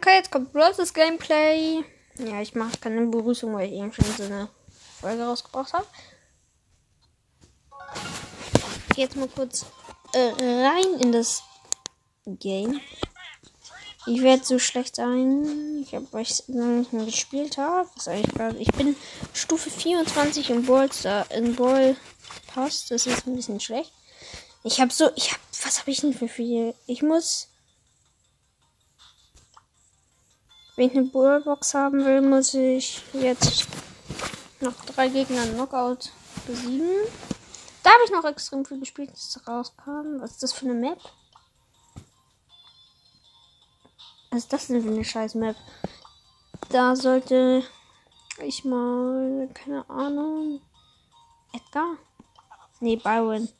Okay, jetzt kommt Bros. Gameplay. Ja, ich mache keine Begrüßung, weil ich eben schon so eine Folge rausgebracht habe. Jetzt mal kurz äh, rein in das Game. Ich werde so schlecht sein. Ich habe euch lange nicht mehr gespielt habe. Ich bin Stufe 24 im Brawl in Brawl Pass. Das ist ein bisschen schlecht. Ich habe so, ich habe, was habe ich denn für viel? Ich muss, wenn ich eine Brawlbox haben will, muss ich jetzt noch drei Gegner Knockout besiegen. Da habe ich noch extrem viel gespielt, bis es rauskam. Was ist das für eine Map? Was ist das denn für eine scheiß Map? Da sollte ich mal, keine Ahnung. Edgar? Nee, Byron.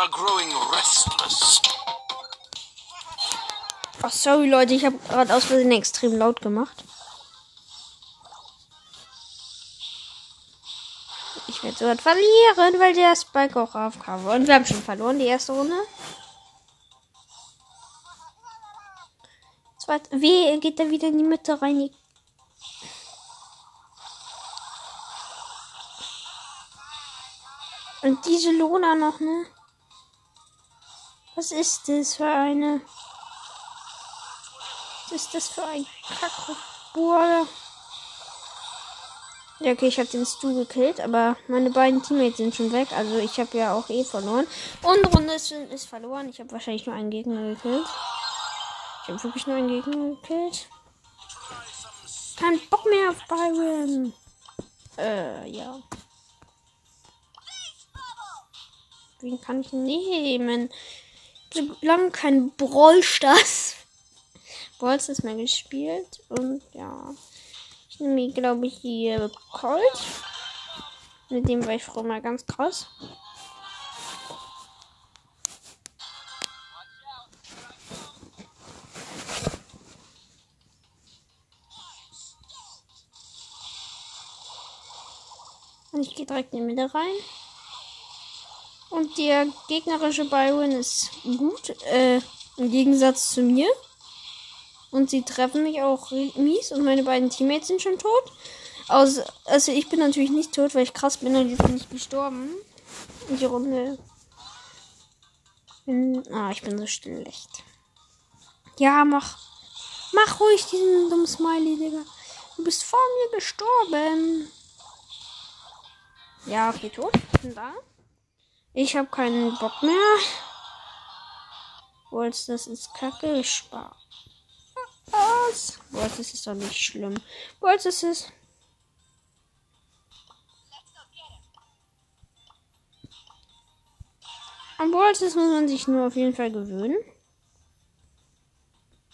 Are growing restless. Oh, sorry Leute, ich habe gerade aus Versehen extrem laut gemacht. Ich werde sogar verlieren, weil der Spike auch AFK war. Und wir haben schon verloren, die erste Runde. Zweit, wie geht er wieder in die Mitte rein? Und diese Lona noch, ne? Was ist das für eine? Was ist das für ein Kackburger? Ja, okay, ich habe den Stu gekillt, aber meine beiden Teammates sind schon weg. Also ich habe ja auch eh verloren. Und Runde ist, ist verloren. Ich habe wahrscheinlich nur einen Gegner gekillt. Ich habe wirklich nur einen Gegner gekillt. Kein Bock mehr auf Byron. Äh, ja. Wen kann ich nehmen? So lange kein Brawlstars. Balls ist mehr gespielt. Und ja. Ich nehme, glaube ich, hier Colt. Mit dem war ich früher mal ganz krass. Und ich gehe direkt in die Mitte rein. Und der gegnerische Byron ist gut. Äh, Im Gegensatz zu mir. Und sie treffen mich auch mies und meine beiden Teammates sind schon tot. Also, also ich bin natürlich nicht tot, weil ich krass bin und die sind nicht gestorben. In die Runde. Bin, ah, ich bin so schlecht. Ja, mach. Mach ruhig diesen dummen Smiley, Digga. Du bist vor mir gestorben. Ja, okay, tot. Bin da. Ich habe keinen Bock mehr. Wollt das ist kacke. Ich spare. Was? Boah, das ist doch nicht schlimm. Boah, das ist. An Balls muss man sich nur auf jeden Fall gewöhnen.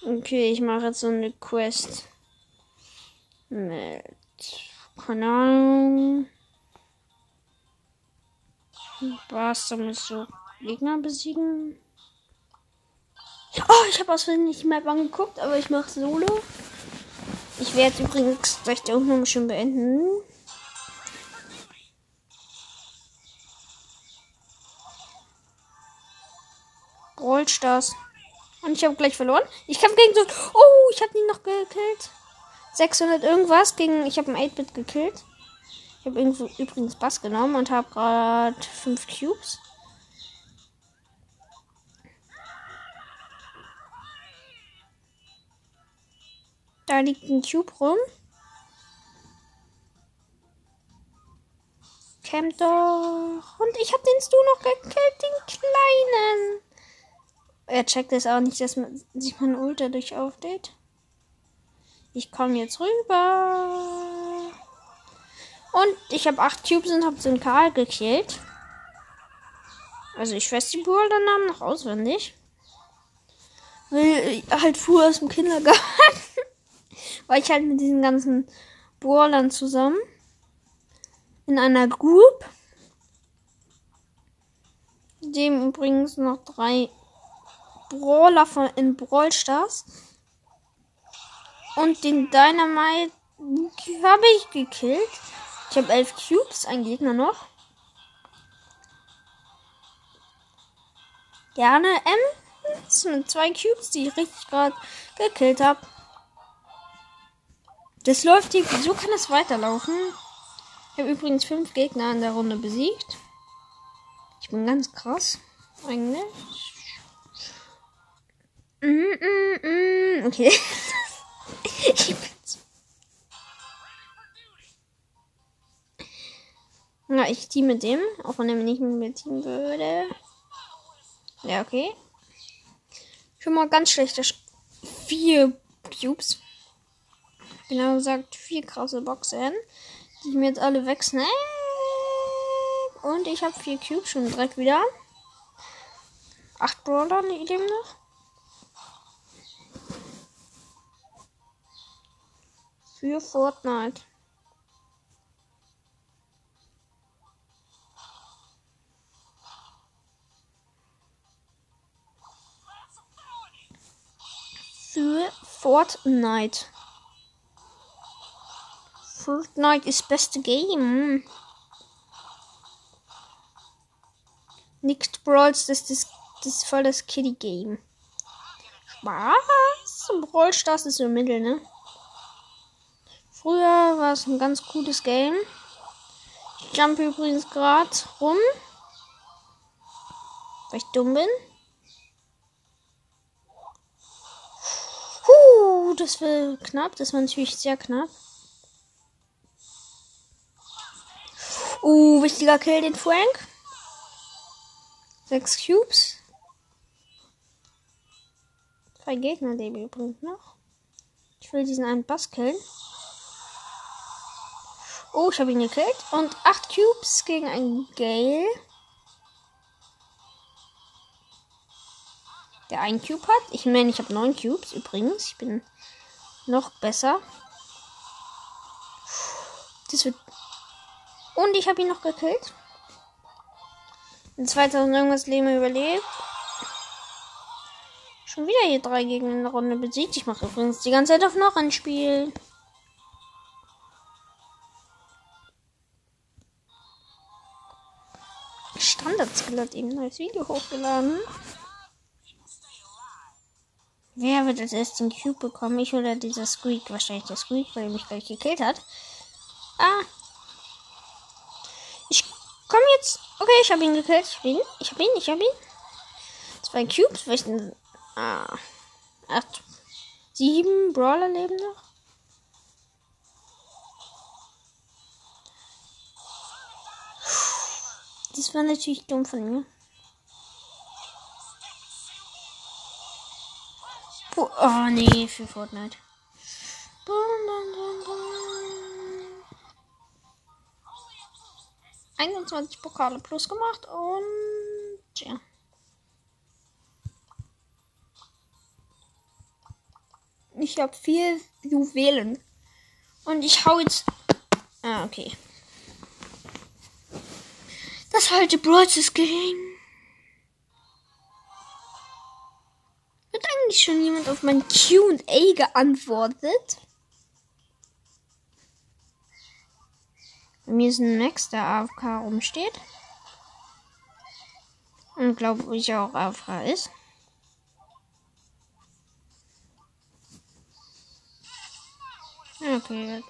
Okay, ich mache jetzt so eine Quest mit. Keine Ahnung. Was, da muss so Gegner besiegen. Oh, ich habe aus Versehen nicht die Map angeguckt, aber ich mache Solo. Ich werde übrigens gleich die Aufnahme schon beenden. Brawl Stars. Und ich habe gleich verloren. Ich kämpfe gegen so. Oh, ich habe ihn noch gekillt. 600 irgendwas gegen. Ich habe einen 8-Bit gekillt. Ich habe übrigens Bass genommen und habe gerade 5 Cubes. Da liegt ein Cube rum. Camp doch. Und ich habe den Stu noch gekillt, den kleinen. Er checkt es auch nicht, dass man sich mein Ult dadurch auflädt. Ich komme jetzt rüber. Und ich habe acht Cubes und habe den Karl gekillt. Also ich weiß die Brawler-Namen noch auswendig. Weil halt früher aus dem Kindergarten war ich halt mit diesen ganzen Brawlern zusammen. In einer Group. Dem übrigens noch drei Brawler von in Brawl Stars. Und den Dynamite habe ich gekillt. Ich habe elf Cubes, ein Gegner noch. Gerne M. Sind zwei Cubes, die ich richtig gerade gekillt habe. Das läuft hier. So kann es weiterlaufen. Ich habe übrigens fünf Gegner in der Runde besiegt. Ich bin ganz krass. Eigentlich. Mm, mm, mm. Okay. Na, ich team mit dem, auch wenn er nicht mit mir teamen würde. Ja, okay. Schon mal ganz schlechter. Sch vier Cubes. Genau gesagt, vier krasse Boxen, die ich mir jetzt alle wegsnack. Und ich habe vier Cubes schon direkt wieder. Acht Brawler neben noch. Für Fortnite. Für Fortnite. Fortnite ist beste Game. Nicht Brawls, das ist, das ist voll das Kitty-Game. Spaß. Brawl Stars ist so mittel, ne? Früher war es ein ganz cooles Game. Ich jump übrigens gerade rum. Weil ich dumm bin. Das war knapp. Das war natürlich sehr knapp. Uh, wichtiger Kill, den Frank. Sechs Cubes. Zwei Gegner leben übrigens noch. Ich will diesen einen Bass killen. Oh, ich habe ihn gekillt. Und acht Cubes gegen einen Gale. Der einen Cube hat. Ich meine, ich habe neun Cubes übrigens. Ich bin noch besser. Das wird und ich habe ihn noch gekillt. In 2000 irgendwas Leben überlebt. Schon wieder hier drei Gegner in der Runde besiegt. Ich mache übrigens die ganze Zeit auf noch ein Spiel. Standard-Skill hat eben ein neues Video hochgeladen. Wer wird als erstes den Cube bekommen? Ich oder dieser Squeak? Wahrscheinlich der Squeak, weil er mich gleich gekillt hat. Ah, Komm jetzt. Okay, ich habe ihn gekillt. Ich ihn. Ich habe ihn. Ich habe ihn. Zwei Cubes. Welchen? Ah. Acht. Sieben Brawler leben noch. Das war natürlich dumm von mir. Oh nee, für Fortnite. 21 Pokale plus gemacht und ja. Ich habe vier Juwelen. Und ich hau jetzt. Ah, okay. Das alte Brawls Game. Eigentlich schon jemand auf mein QA geantwortet? Bei mir ist ein Max, der AFK rumsteht. Und glaube ich auch AFK ist. Okay,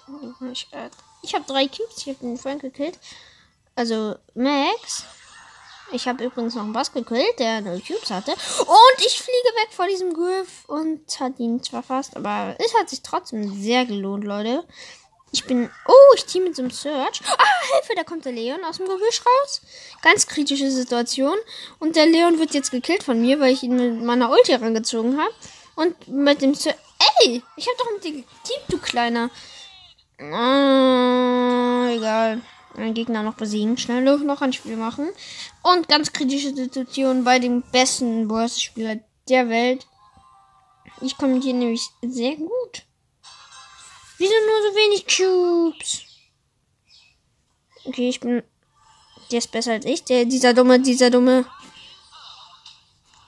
ich habe drei Cubes. Ich habe den Frank gekillt. Also Max. Ich habe übrigens noch einen Bass gekillt, der null Cubes hatte. Und ich fliege weg vor diesem Griff und hat ihn zwar fast, aber es hat sich trotzdem sehr gelohnt, Leute. Ich bin. Oh, ich team mit so einem Search. Ah, Hilfe, da kommt der Leon aus dem Gebüsch raus. Ganz kritische Situation. Und der Leon wird jetzt gekillt von mir, weil ich ihn mit meiner Ulti herangezogen habe. Und mit dem Search. Ey, ich hab doch ein Team, du kleiner. Ah, egal. Einen Gegner noch besiegen. Schnell noch ein Spiel machen. Und ganz kritische Situation bei dem besten Boss-Spieler der Welt. Ich kommentiere nämlich sehr gut. Wieso nur so wenig Cubes? Okay, ich bin. Der ist besser als ich. Der, dieser dumme, dieser dumme.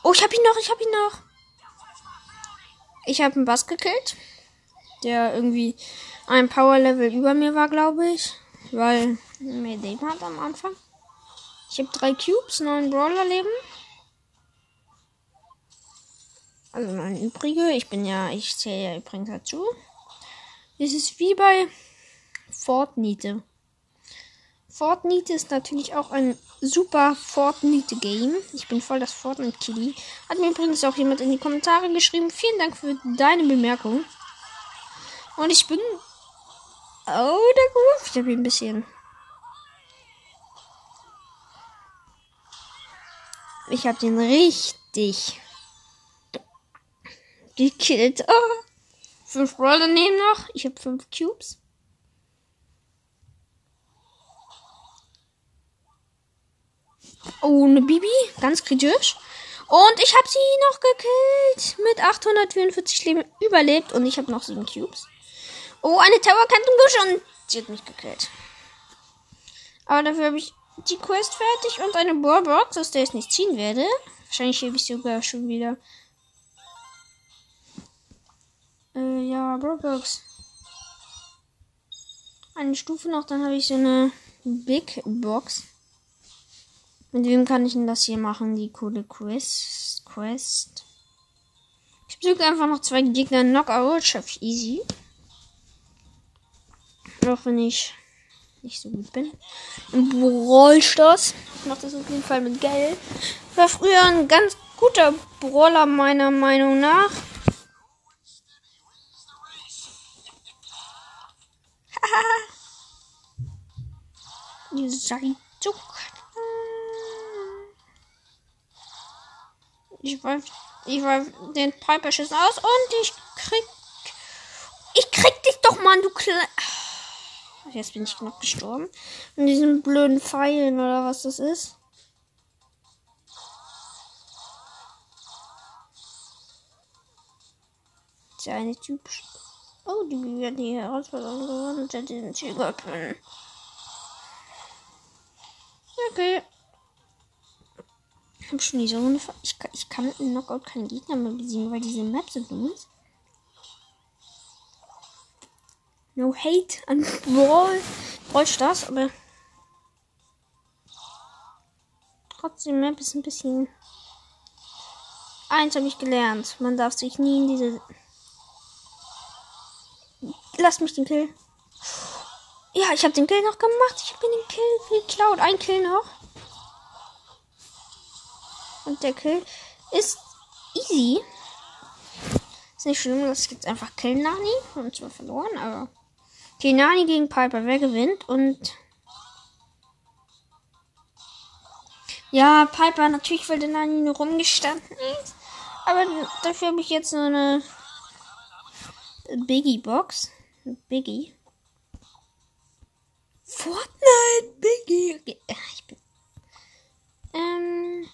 Oh, ich hab ihn noch, ich hab ihn noch. Ich habe einen Bass gekillt. Der irgendwie ein Power-Level über mir war, glaube ich. weil mehr Leben hat am Anfang. Ich habe drei Cubes, neun Brawler-Leben. Also neun übrige. Ich bin ja, ich zähle ja übrigens dazu. Es ist wie bei Fortnite. Fortnite ist natürlich auch ein super Fortnite-Game. Ich bin voll das Fortnite-Kitty. Hat mir übrigens auch jemand in die Kommentare geschrieben. Vielen Dank für deine Bemerkung. Und ich bin. Oh, der Groove. Ich habe ihn ein bisschen. Ich habe den richtig gekillt. Oh. Fünf Brawler nehmen noch. Ich habe fünf Cubes. Oh, eine Bibi. Ganz kritisch. Und ich habe sie noch gekillt. Mit 844 Leben überlebt. Und ich habe noch sieben Cubes. Oh, eine Tower kennt im Busch und sie hat mich gekillt. Aber dafür habe ich die Quest fertig und eine Bohrbox, aus der ich nicht ziehen werde. Wahrscheinlich habe ich sogar schon wieder. Äh, ja, Bohrbox. Eine Stufe noch, dann habe ich so eine Big Box. Mit wem kann ich denn das hier machen? Die coole Quest. Quest. Ich besuche einfach noch zwei Gegner Knockout. Schaff ich easy. Auch wenn ich nicht so gut bin. Im Brawl Stars. Ich mache das auf jeden Fall mit Geld. War früher ein ganz guter Brawler meiner Meinung nach. Ihr seid so Ich werf, ich werf den Piper schießen aus und ich krieg. Ich krieg dich doch, Mann, du klein. Jetzt bin ich knapp gestorben. In diesen blöden Pfeilen oder was das ist. Der eine Typ. Oh, die werden die Herausforderung gewonnen unter den Tigerpen. Okay. Ich habe schon die so eine. Ich, ich kann mit dem Knockout keinen Gegner mehr besiegen, weil diese Map so dumm ist. No hate an Brawl. Bräuchte das, aber. Trotzdem, Map ist ein bisschen. Eins habe ich gelernt. Man darf sich nie in diese. Lass mich den Kill. Ja, ich habe den Kill noch gemacht. Ich habe den Kill geklaut. Ein Kill noch. Und der Kill ist easy. Ist nicht schlimm, das jetzt einfach Kill Nani. Und zwar verloren, aber. Okay, Nani gegen Piper. Wer gewinnt? Und. Ja, Piper natürlich, weil der Nani nur rumgestanden ist. Aber dafür habe ich jetzt so eine Biggie-Box. Biggie. Fortnite Biggie. Okay. Ich bin. Ähm.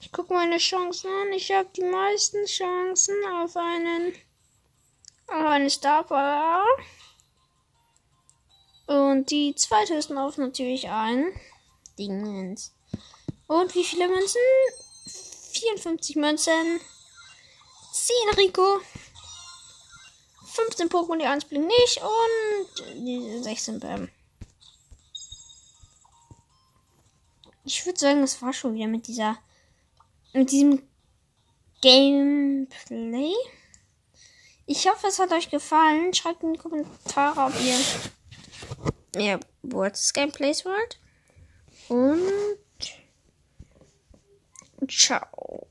Ich gucke meine Chancen an. Ich habe die meisten Chancen auf einen eine Star Power. Und die zweithöchsten auf natürlich ein Dingens. Und wie viele Münzen? 54 Münzen. 10 Rico. 15 Pokémon, die 1 blinkt nicht. Und die 16 Bam. Ich würde sagen, das war schon wieder mit dieser. Mit diesem Gameplay. Ich hoffe, es hat euch gefallen. Schreibt in die Kommentare, ob ihr mehr Words Gameplays wollt. Und ciao.